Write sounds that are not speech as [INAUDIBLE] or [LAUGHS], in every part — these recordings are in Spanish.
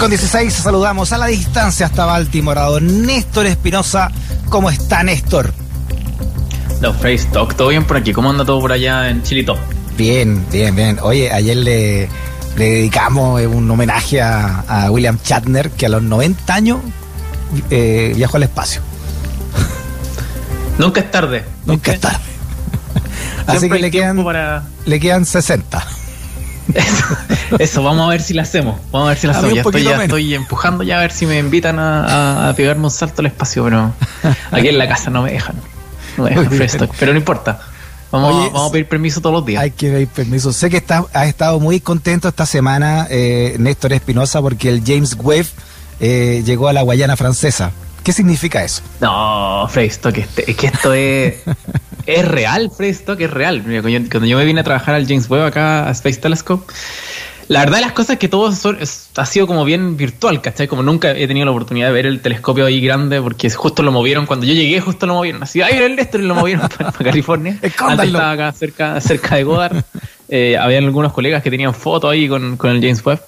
Con 16, saludamos a la distancia hasta don Néstor Espinosa. ¿Cómo está Néstor? Los Stock, ¿todo bien por aquí? ¿Cómo anda todo por allá en Chilito? Bien, bien, bien. Oye, ayer le, le dedicamos un homenaje a, William Shatner, que a los 90 años eh, viajó al espacio. Nunca es tarde. Nunca es tarde. [LAUGHS] Así que le quedan, le quedan 60. [LAUGHS] Eso, vamos a ver si lo hacemos. Vamos a ver si lo hacemos. Ya, estoy, ya estoy, empujando ya a ver si me invitan a, pegarme un salto al espacio, pero [LAUGHS] aquí en la casa no me dejan. No me dejan pero no importa. Vamos, vamos, a pedir permiso todos los días. Hay que pedir permiso. Sé que está, has estado muy contento esta semana, eh, Néstor Espinosa, porque el James Webb eh, llegó a la Guayana Francesa. ¿Qué significa eso? No, Freystock, este, es que esto es, [LAUGHS] es real, Freystock, es real. cuando yo me vine a trabajar al James Webb acá a Space Telescope, la verdad de las cosas es que todo ha sido como bien virtual, ¿cachai? Como nunca he tenido la oportunidad de ver el telescopio ahí grande, porque justo lo movieron, cuando yo llegué justo lo movieron, así, ay, el Néstor lo movieron [LAUGHS] para, California. [LAUGHS] Antes estaba acá cerca, cerca de Goddard. [LAUGHS] Eh, habían algunos colegas que tenían fotos ahí con, con el James Webb.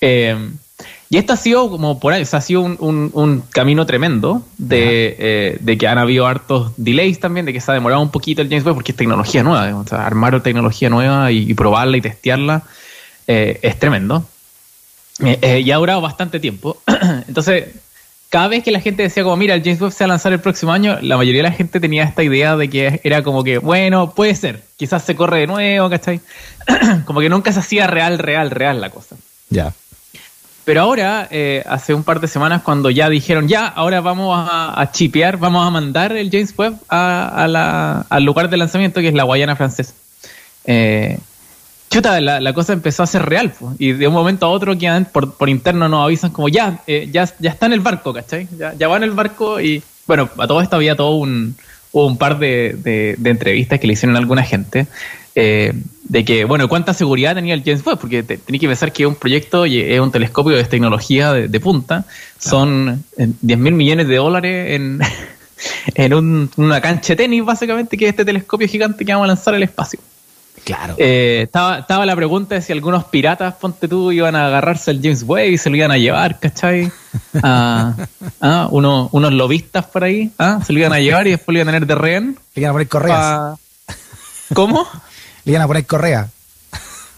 Eh, y esto ha sido como por ahí, o sea, ha sido un, camino tremendo eh, de, que han habido hartos delays también, de que se ha demorado un poquito el James Webb porque es tecnología nueva, o sea, armar tecnología nueva y, probarla y testearla eh, es tremendo. Eh, y ha durado bastante tiempo. [CLEARS THROAT] Entonces, cada vez que la gente decía como, mira, el James Webb se va a lanzar el próximo año, la mayoría de la gente tenía esta idea de que era como que, bueno, puede ser, quizás se corre de nuevo, ¿cachai? [CLEARS THROAT] como que nunca se hacía real, real, real la cosa. Ya. Pero ahora, eh, hace un par de semanas, cuando ya dijeron, ya, ahora vamos a, chipear, vamos a mandar el James Webb al lugar de lanzamiento, que es la Guayana francesa. Eh, chuta, la, cosa empezó a ser real, y de un momento a otro por, por interno nos avisan como, ya, eh, ya, ya está en el barco, ¿cachai? Ya, ya va en el barco y, bueno, a todo esto había todo un, un par de, de entrevistas que le hicieron a alguna gente eh, de que, bueno, cuánta seguridad tenía el James Webb, porque tenía que pensar que es un proyecto y es un telescopio de tecnología de, punta, son 10 mil millones de dólares en, [LAUGHS] en una cancha de tenis, básicamente, que es este telescopio gigante que vamos a lanzar al espacio. Claro. Eh, estaba, estaba la pregunta de si algunos piratas, ponte tú, iban a agarrarse al James Webb y se lo iban a llevar, ¿cachai? [LAUGHS] Ah, ah, unos lobistas por ahí, ah, se lo iban a llevar y después lo iban a tener de rehén. Le iban a poner correas. ¿Cómo? le iban a poner correa.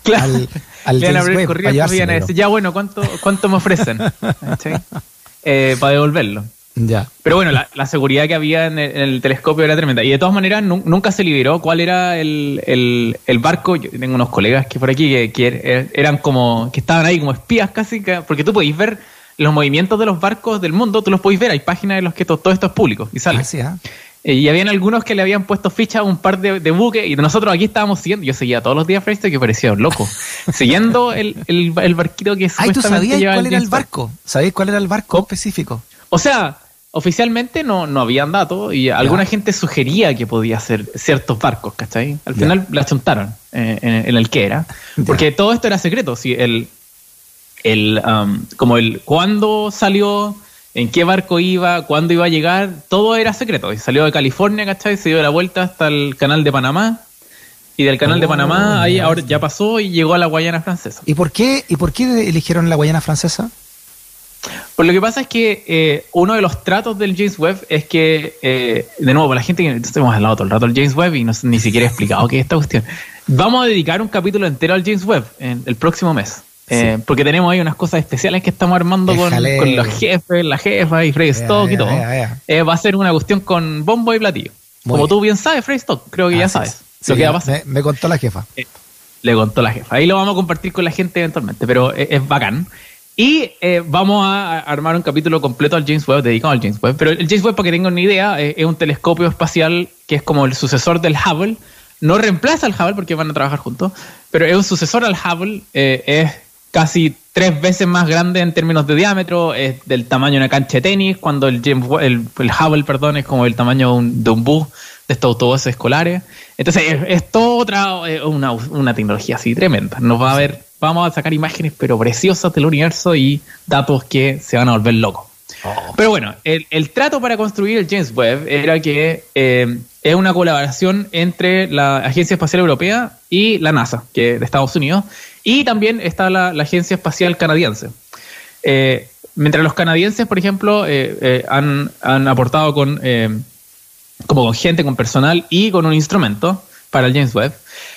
Claro. Al, al le iban a poner correa y iban a decir, ya bueno, ¿cuánto, cuánto me ofrecen? [LAUGHS] eh, para devolverlo. Ya. Pero bueno, la, seguridad que había en el, telescopio era tremenda. Y de todas maneras, nunca se liberó cuál era el, el, barco. Yo tengo unos colegas que por aquí que, que, er, eran como, que estaban ahí como espías casi, porque tú podéis ver los movimientos de los barcos del mundo, tú los podéis ver. Hay páginas en las que todo, esto es público y sale. Ah, eh, y habían algunos que le habían puesto ficha a un par de, buques y nosotros aquí estábamos siguiendo. Yo seguía todos los días Freestyle que parecía un loco. [LAUGHS] siguiendo el, el, barquito que Ay, ¿tú sabías cuál era el barco? ¿Sabías cuál era el barco específico? O sea, oficialmente no, no habían datos y alguna gente sugería que podía ser ciertos barcos, ¿cachai? Al final la chuntaron eh, en, el que era. Porque todo esto era secreto. Si el, el, um, como el cuándo salió en qué barco iba, cuándo iba a llegar, todo era secreto. Y salió de California, ¿cachai? Se dio la vuelta hasta el canal de Panamá. Y del canal de Panamá, oh, ahí ahora ya pasó y llegó a la Guayana Francesa. ¿Y por qué, y por qué eligieron la Guayana Francesa? Pues lo que pasa es que eh, uno de los tratos del James Webb es que, eh, de nuevo, la gente que estamos hablando todo el rato del James Webb y no, ni siquiera he explicado qué es esta cuestión, vamos a dedicar un capítulo entero al James Webb en el próximo mes. Eh, porque tenemos ahí unas cosas especiales que estamos armando con, los jefes, la jefa y Frey Stock y todo. Eh, va a ser una cuestión con bombo y platillo. Como tú bien sabes, Frey Stock, creo que ya sabes lo que va a pasar. Me, contó la jefa. Eh, le contó la jefa. Ahí lo vamos a compartir con la gente eventualmente, pero es, bacán. Y vamos a armar un capítulo completo al James Webb, dedicado al James Webb. Pero el James Webb, para que tengan una idea, es un telescopio espacial que es como el sucesor del Hubble. No reemplaza al Hubble porque van a trabajar juntos, pero es un sucesor al Hubble. es casi tres veces más grande en términos de diámetro, es del tamaño de una cancha de tenis, cuando el, James, el, el Hubble perdón, es como el tamaño de un, de un bus de estos autobuses escolares. Entonces es, es toda otra, una, una tecnología así tremenda. Nos va a ver, vamos a sacar imágenes pero preciosas del universo y datos que se van a volver locos. Oh. Pero bueno, el, el, trato para construir el James Webb era que eh, es una colaboración entre la Agencia Espacial Europea y la NASA, que de Estados Unidos, y también está la, la Agencia Espacial Canadiense. Eh, mientras los canadienses, por ejemplo, eh, han, han, aportado con, como con gente, con personal y con un instrumento para el James Webb,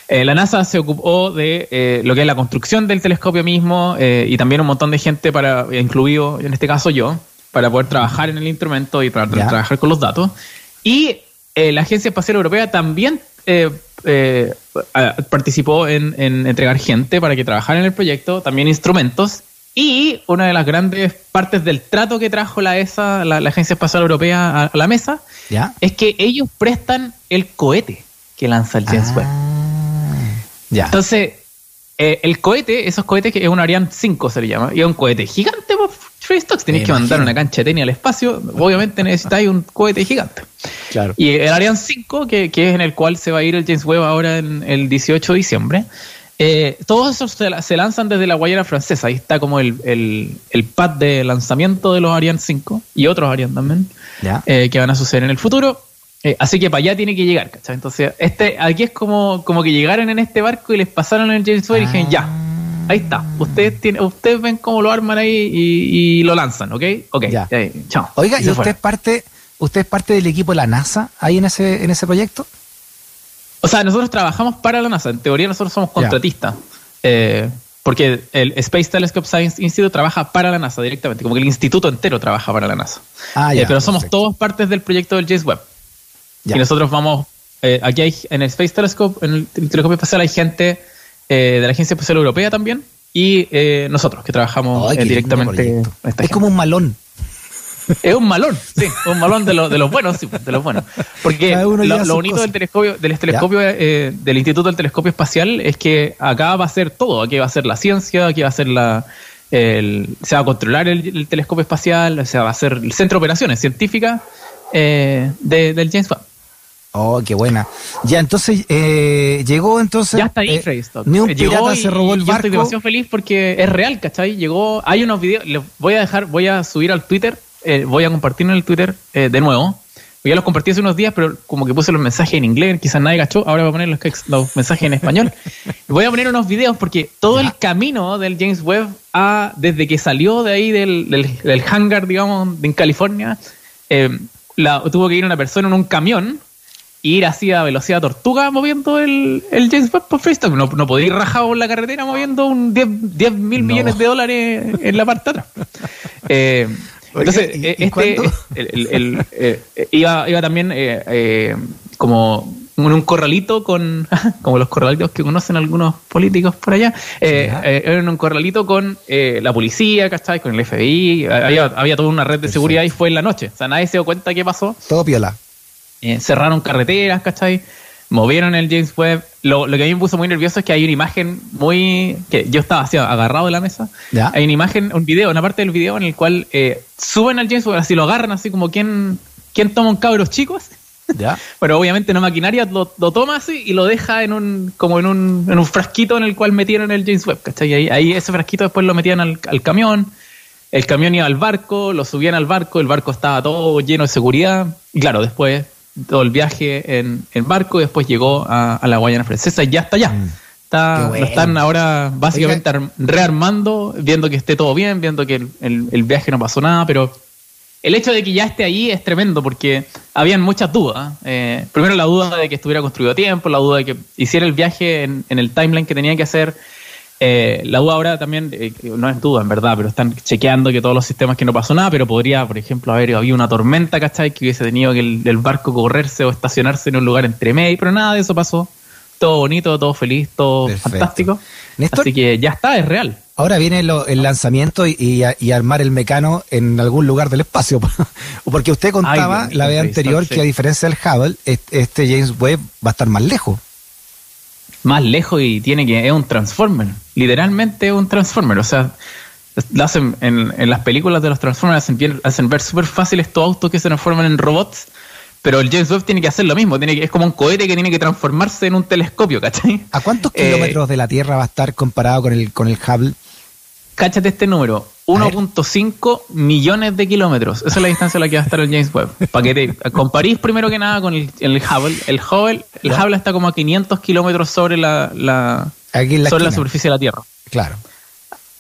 la NASA se ocupó de lo que es la construcción del telescopio mismo y también un montón de gente, para incluido en este caso yo, para poder trabajar en el instrumento y para yeah. trabajar con los datos. Y eh, la Agencia Espacial Europea también eh, eh, participó en, en, entregar gente para que trabajara en el proyecto, también instrumentos. Y una de las grandes partes del trato que trajo la ESA, la, la Agencia Espacial Europea, a, a la mesa, ¿Ya? es que ellos prestan el cohete que lanza el James ah, Webb. Ya. Entonces, eh, el cohete, esos cohetes que es un Ariane 5 se le llama, y es un cohete gigante, pues, Free Stocks, tenéis que mandar una cancha de tenis al espacio, obviamente necesitáis un cohete gigante. Claro. Y el Ariane 5, que, que, es en el cual se va a ir el James Webb ahora en el 18 de diciembre, eh, todos esos se, se, lanzan desde la Guayana francesa. Ahí está como el, el, el, pad de lanzamiento de los Ariane 5 y otros Ariane también, eh, que van a suceder en el futuro. Eh, así que para allá tiene que llegar, ¿cachai? Entonces, este, aquí es como, como que llegaron en este barco y les pasaron el James Webb ah. y dijeron, ya, ahí está. Ustedes tienen, ustedes ven cómo lo arman ahí y, y lo lanzan, ¿ok? Ok, ya. Chao. Oiga, ¿y, ¿y usted es parte, usted es parte del equipo de la NASA ahí en ese, en ese proyecto? O sea, nosotros trabajamos para la NASA. En teoría nosotros somos contratistas. Eh, porque el Space Telescope Science Institute trabaja para la NASA directamente, como que el instituto entero trabaja para la NASA. Ah, ya, eh, pero somos perfecto. todos partes del proyecto del James Webb. Ya. Y nosotros vamos, eh, aquí hay, en el Space Telescope, en el, el telescopio espacial hay gente eh, de la Agencia Espacial Europea también y eh, nosotros que trabajamos Ay, directamente. Es como un malón. Es un malón, sí, un malón de, lo, de los buenos, sí, de los buenos. Porque lo, lo bonito del telescopio, del telescopio, eh, del Instituto del Telescopio Espacial es que acá va a ser todo, aquí va a ser la ciencia, aquí va a ser la, el, se va a controlar el, el, telescopio espacial, o sea, va a ser el centro de operaciones científicas eh, de, del James Webb. Oh, qué buena. Ya, entonces, eh, llegó entonces. Ya está ahí, eh. Ni un Llegó pirata y, se robó el yo barco. Estoy demasiado feliz porque es real, ¿cachai? Llegó, hay unos videos, les voy a dejar, voy a subir al Twitter, eh, voy a compartir en el Twitter eh, de nuevo. Ya los compartí hace unos días, pero como que puse los mensajes en inglés, quizás nadie cachó, ahora voy a poner los, los mensajes en español. [LAUGHS] voy a poner unos videos porque todo ya. el camino del James Webb a, desde que salió de ahí del, del, del hangar, digamos, en California, eh, la, tuvo que ir una persona en un camión ir así a velocidad tortuga moviendo el, el James Webb por freestyle. No, no podía ir rajado en la carretera moviendo un 10 mil no. millones de dólares en la parte de atrás. [LAUGHS] Eh, entonces, ¿y, y este el, el, el, eh, iba, iba también eh, eh, como en un corralito con, [LAUGHS] como los corralitos que conocen algunos políticos por allá, eh, eh, en un corralito con eh, la policía, ¿cachai? Con el FBI, había, había toda una red de Perfecto. seguridad y fue en la noche. O sea, nadie se dio cuenta qué pasó. Todo piola. Eh, cerraron carreteras, ¿cachai? Movieron el James Webb. Lo, lo, que a mí me puso muy nervioso es que hay una imagen muy. que yo estaba así agarrado de la mesa. ¿Ya? Hay una imagen, un video, una parte del video en el cual eh, suben al James Webb, así lo agarran, así como quien, quien toma un cabros chicos. [LAUGHS] ¿Ya? Pero obviamente no maquinaria lo, lo, toma así y lo deja en un, como en un, en un frasquito en el cual metieron el James Webb, ¿cachai? Ahí, ahí ese frasquito después lo metían al, al camión. El camión iba al barco, lo subían al barco, el barco estaba todo lleno de seguridad. Y claro, después todo el viaje en, en barco y después llegó a, a, la Guayana Francesa y ya está allá. Mm. Está, bueno. Lo están ahora básicamente Oiga. rearmando, viendo que esté todo bien, viendo que el, el, el, viaje no pasó nada, pero el hecho de que ya esté ahí es tremendo porque habían muchas dudas. Eh, primero la duda de que estuviera construido a tiempo, la duda de que hiciera el viaje en, en el timeline que tenía que hacer. Eh, la duda ahora también, eh, no es duda en verdad, pero están chequeando que todos los sistemas que no pasó nada, pero podría, por ejemplo, haber habido una tormenta, ¿cachai? Que hubiese tenido que el, el barco correrse o estacionarse en un lugar entre medio, pero nada de eso pasó. Todo bonito, todo feliz, todo Perfecto. fantástico. Néstor, Así que ya está, es real. Ahora viene lo, el lanzamiento y, y, y, armar el mecano en algún lugar del espacio. [LAUGHS] Porque usted contaba Ay, la vez anterior que a diferencia del Hubble, este James Webb va a estar más lejos. Más lejos y tiene que es un Transformer. Literalmente es un Transformer. O sea, lo hacen en, en las películas de los Transformers hacen, bien- hacen ver súper fácil estos autos que se transforman en robots. Pero el James Webb tiene que hacer lo mismo. Tiene que, es como un cohete que tiene que transformarse en un telescopio, ¿cachai? ¿A cuántos Eh, kilómetros de la Tierra va a estar comparado con el, con el Hubble? Cáchate este número. A ver. 1.5 millones de kilómetros. Esa es la distancia a la que va a estar el James Webb. Para que te comparís primero que nada con el, el Hubble. El Hubble, el. Hubble está como a 500 kilómetros sobre la, sobre la superficie de la Tierra. Claro.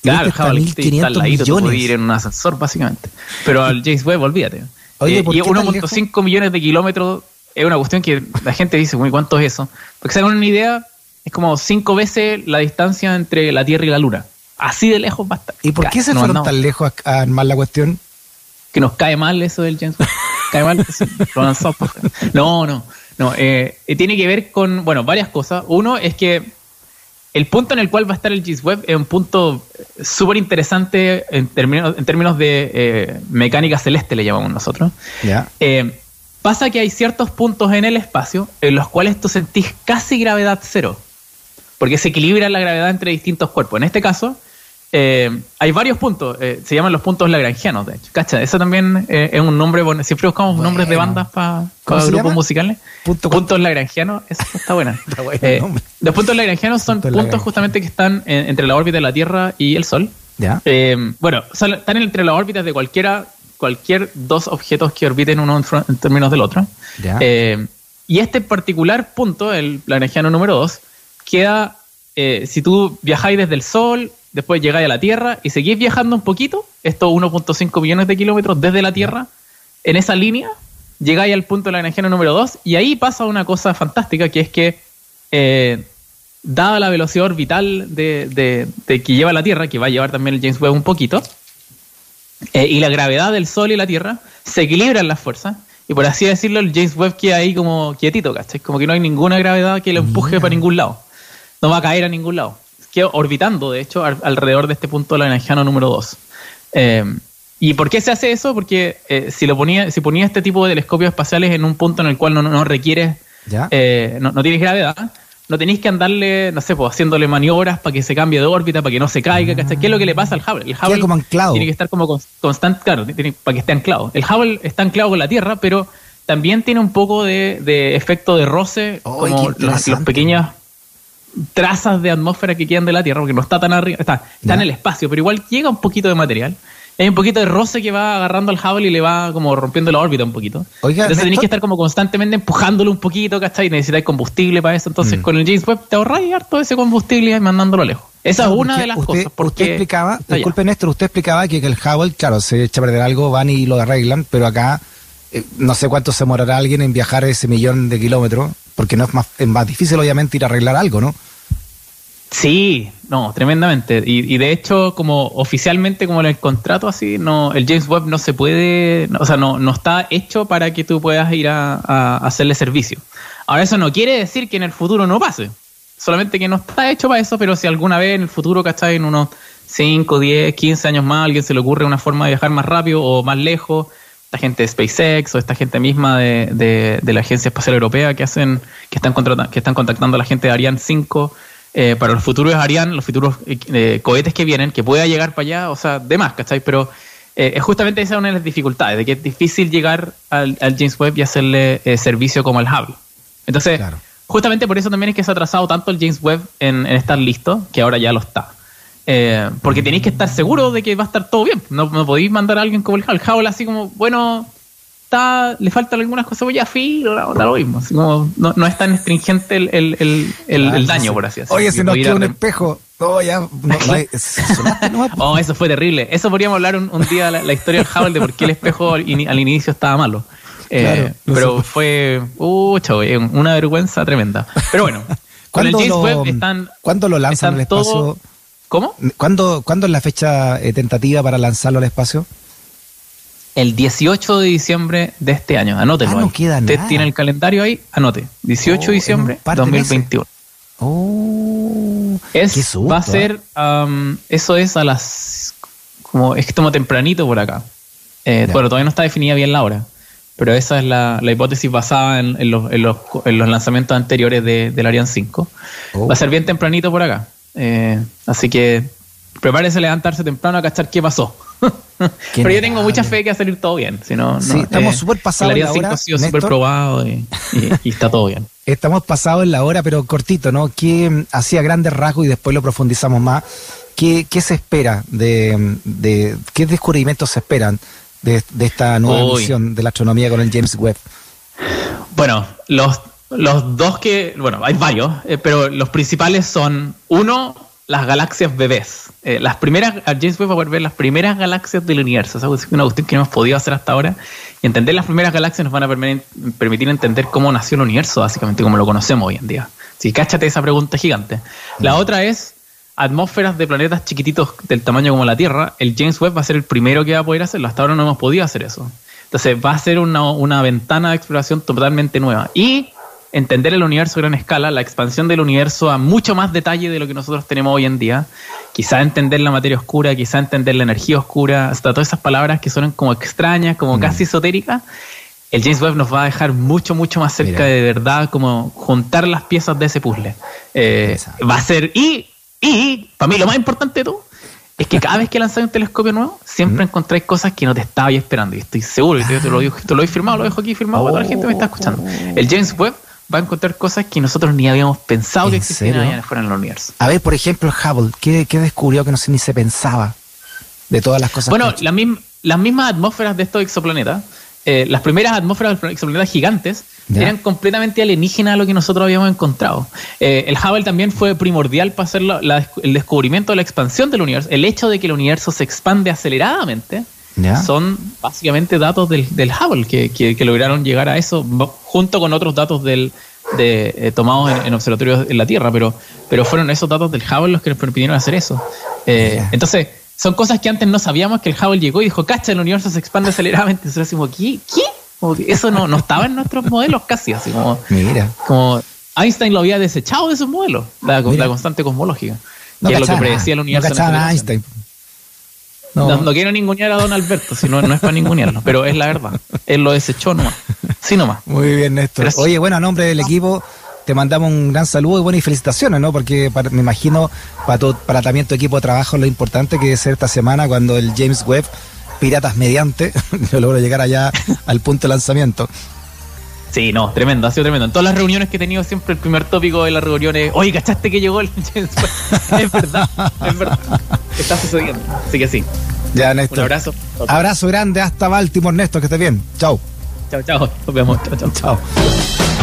Claro, el este está Hubble 1500 está al ladito, millones. ir en un ascensor, básicamente. Pero al James Webb, olvídate. Oye, Eh, ¿por y qué tan 1.5 millones de kilómetros es una cuestión que la gente dice, "Uy, ¿cuánto es eso? Porque se hagan una idea, es como cinco veces la distancia entre la Tierra y la Luna. Así de lejos va a estar. ¿Y por qué se Nos fueron tan lejos a, a armar la cuestión? que nos cae mal eso del James cae mal por- No, no, no. eh, tiene que ver con, bueno, varias cosas. Uno es que el punto en el cual va a estar el James Webb es un punto súper interesante en términos, en términos de eh, mecánica celeste, le llamamos nosotros. Eh, pasa que hay ciertos puntos en el espacio en los cuales tú sentís casi gravedad cero, porque se equilibra la gravedad entre distintos cuerpos. En este caso, eh, hay varios puntos, eh, se llaman los puntos lagrangianos, de hecho. ¿Cacha? Eso también eh, es un nombre, bueno, siempre buscamos Bueno. nombres de bandas para ¿Cómo se grupos llama? musicales. Punto- puntos lagrangianos, eso está buena. [LAUGHS] Está bueno los puntos lagrangianos son Puntos justamente que están en- entre la órbita de la Tierra y el Sol. Ya. Bueno, son- están entre las órbitas de cualquiera, cualquier dos objetos que orbiten uno en, en términos del otro. Ya. Y este particular punto, el lagrangiano número 2, queda, eh, si tú viajáis desde el Sol, después llegáis a la Tierra y seguís viajando un poquito, estos 1.5 millones de kilómetros desde la Tierra, en esa línea, llegáis al punto lagrangiano número 2 y ahí pasa una cosa fantástica que es que eh, dada la velocidad orbital de, de- de que lleva la Tierra, que va a llevar también el James Webb un poquito, eh, y la gravedad del Sol y la Tierra, se equilibran las fuerzas. Y por así decirlo, el James Webb queda ahí como quietito, ¿cachai? Como que no hay ninguna gravedad que lo empuje para ningún lado. No va a caer a ningún lado. Queda orbitando, de hecho, al- alrededor de este punto lagrangiano número 2. ¿Y por qué se hace eso? Porque eh, si lo ponía, si ponía este tipo de telescopios espaciales en un punto en el cual no, no, no requieres Ya. eh, no, no tienes gravedad, no tenéis que andarle, no sé, pues haciéndole maniobras para que se cambie de órbita, para que no se caiga, ¿cachai? ¿Qué es lo que le pasa al Hubble? El Hubble como anclado. tiene que estar como con- constante, claro, tiene- para que esté anclado. El Hubble está anclado con la Tierra, pero también tiene un poco de, de efecto de roce, como los, los pequeñas trazas de atmósfera que quedan de la Tierra, porque no está tan arriba, está, está en el espacio, pero igual llega un poquito de material. Hay un poquito de roce que va agarrando al Hubble y le va como rompiendo la órbita un poquito. Oiga, Entonces tenéis que estar como constantemente empujándolo un poquito, ¿cachai? Necesitáis combustible para eso. Mm. Entonces con el James Webb te ahorráis harto ese combustible y mandándolo lejos. Esa es una de las usted, cosas. Porque usted explicaba, disculpe Néstor, usted explicaba que, que el Hubble, claro, se echa a perder algo, van y lo arreglan, pero acá eh, no sé cuánto se demorará alguien en viajar ese millón de kilómetros, porque no es más, es más difícil obviamente ir a arreglar algo, ¿no? Sí, no, tremendamente. Y, y de hecho, como oficialmente, como en el contrato así, no, el James Webb no se puede, o sea, no, no está hecho para que tú puedas ir a, hacerle servicio. Ahora, eso no quiere decir que en el futuro no pase. Solamente que no está hecho para eso, pero si alguna vez en el futuro, ¿cachai? En unos 5, 10, 15 años más, alguien se le ocurre una forma de viajar más rápido o más lejos, esta gente de SpaceX o esta gente misma de, de- de la Agencia Espacial Europea que hacen, que están contratando, que están contactando a la gente de Ariane 5 eh, para los futuros Ariane, los futuros eh, eh, cohetes que vienen, que pueda llegar para allá, o sea, de más, ¿cachai? Pero eh, es justamente esa una de las dificultades, de que es difícil llegar al, al James Webb y hacerle eh, servicio como al Hubble. Entonces, Claro. justamente por eso también es que se ha atrasado tanto el James Webb en, en estar listo, que ahora ya lo está. Porque tenéis que estar seguros de que va a estar todo bien. No, no podéis mandar a alguien como el Hubble. El Hubble así como, bueno, está, le faltan algunas cosas, pues ya filo, da da lo mismo. Así como, no, no es tan astringente el, el, el, el- el daño, por así decirlo. Oye, se nos puede ir quedó a un espejo. No, ya, no, [LAUGHS] no po. Oh, eso fue terrible. Eso podríamos hablar un, un día la, la historia del Hubble de por qué el espejo al, ini- al inicio estaba malo. Eh, Claro, pero sé. fue uh, chavo, una vergüenza tremenda. Pero bueno, [LAUGHS] con el ¿Cuándo James lo- Webb están. ¿Cuándo lo lanzan están al todo- espacio? ¿Cómo? ¿Cuándo, ¿Cuándo es la fecha eh, tentativa para lanzarlo al espacio? El 18 de diciembre de este año. Anótelo. Ah, no ahí. queda Usted nada. tiene el calendario ahí, anote. 18 Oh, de en diciembre de meses. 2021. Oh, Es, qué susto, va a ¿eh? ser, am, eso es a las, como, es como tempranito por acá. Eh. Bueno, todavía no está definida bien la hora. pero esa es la, hipótesis basada en, los, lanzamientos anteriores de, del Ariane 5. Va a ser bien tempranito por acá. Eh, así que prepárese a levantarse temprano a cachar qué pasó. [LAUGHS] Pero yo tengo mucha fe que va a salir todo bien. Si no, sí, estamos eh, súper pasados en la hora. ha sido súper probado y, está todo bien. [LAUGHS] Estamos pasados en la hora, pero cortito, ¿no? ¿Qué hacía grandes rasgos y después lo profundizamos más? ¿Qué, qué se espera de, de, qué descubrimientos se esperan de, esta nueva misión de la astronomía con el James Webb? Bueno, los, los dos que, bueno, hay varios, eh, pero los principales son, uno, las galaxias bebés. Eh, las primeras, James Webb va a poder ver las primeras galaxias del universo. Es una cuestión que no hemos podido hacer hasta ahora. Y entender las primeras galaxias nos van a permitir, entender cómo nació el universo, básicamente, como lo conocemos hoy en día. Sí, cáchate esa pregunta gigante. La otra es atmósferas de planetas chiquititos del tamaño como la Tierra. El James Webb va a ser el primero que va a poder hacerlo. Hasta ahora no hemos podido hacer eso. Entonces va a ser una, una ventana de exploración totalmente nueva. Y entender el universo a gran escala, la expansión del universo a mucho más detalle de lo que nosotros tenemos hoy en día. Quizá entender la materia oscura, quizá entender la energía oscura, hasta todas esas palabras que suenan como extrañas, como mm. casi esotéricas. El James Webb nos va a dejar mucho, mucho más cerca de verdad, como juntar las piezas de ese puzzle. Eh, va a ser. Y, y, para mí, lo más importante de todo es que cada vez que lanzáis un telescopio nuevo, siempre mm. encontráis cosas que no te estabais esperando. Y estoy seguro, y te, lo, digo, te lo he firmado, lo dejo aquí firmado para toda la gente que me está escuchando. El James Webb va a encontrar cosas que nosotros ni habíamos pensado que existían allá afuera en el universo. A ver, por ejemplo, Hubble, ¿qué, descubrió que no se, ni se pensaba de todas las cosas? Bueno, las mismas atmósferas de estos exoplanetas, eh, las primeras atmósferas de los exoplanetas gigantes, eran completamente alienígenas a lo que nosotros habíamos encontrado. Eh, el Hubble también fue primordial para hacer el descubrimiento de la expansión del universo. El hecho de que el universo se expande aceleradamente son básicamente datos del, del Hubble que, lograron llegar a eso junto con otros datos del, de, eh, tomados en, observatorios en la Tierra, pero, pero fueron esos datos del Hubble los que nos permitieron hacer eso. Eh, entonces, son cosas que antes no sabíamos que el Hubble llegó y dijo, cacha, el universo se expande aceleradamente. Entonces decimos, ¿qué? ¿Qué? eso no, no estaba en nuestros modelos casi, así como, Mira. como Einstein lo había desechado de sus modelos, la, constante cosmológica, que es lo que predecía el universo. No Einstein. No. quiero ningunear a don Alberto, si no, no es para ningunearlo, pero es la verdad. Él lo desechó nomás. Sí nomás. Muy bien, Néstor. Oye, bueno, a nombre del equipo te mandamos un gran saludo y buenas felicitaciones, ¿no? Porque me imagino para, tu, para también tu equipo de trabajo lo importante que es ser esta semana cuando el James Webb, Piratas mediante, [LAUGHS] logró llegar allá al punto de lanzamiento. Sí, no, tremendo, ha sido tremendo. En todas las reuniones que he tenido, siempre el primer tópico de las reuniones, oye, ¿cachaste que llegó el [LAUGHS] es verdad, es verdad. Está sucediendo. Así que sí. Ya, Néstor. Un abrazo. Abrazo grande hasta Baltimore, Néstor, que esté bien. Chao. Chao, chao. Nos vemos. Chao, chao. Chao.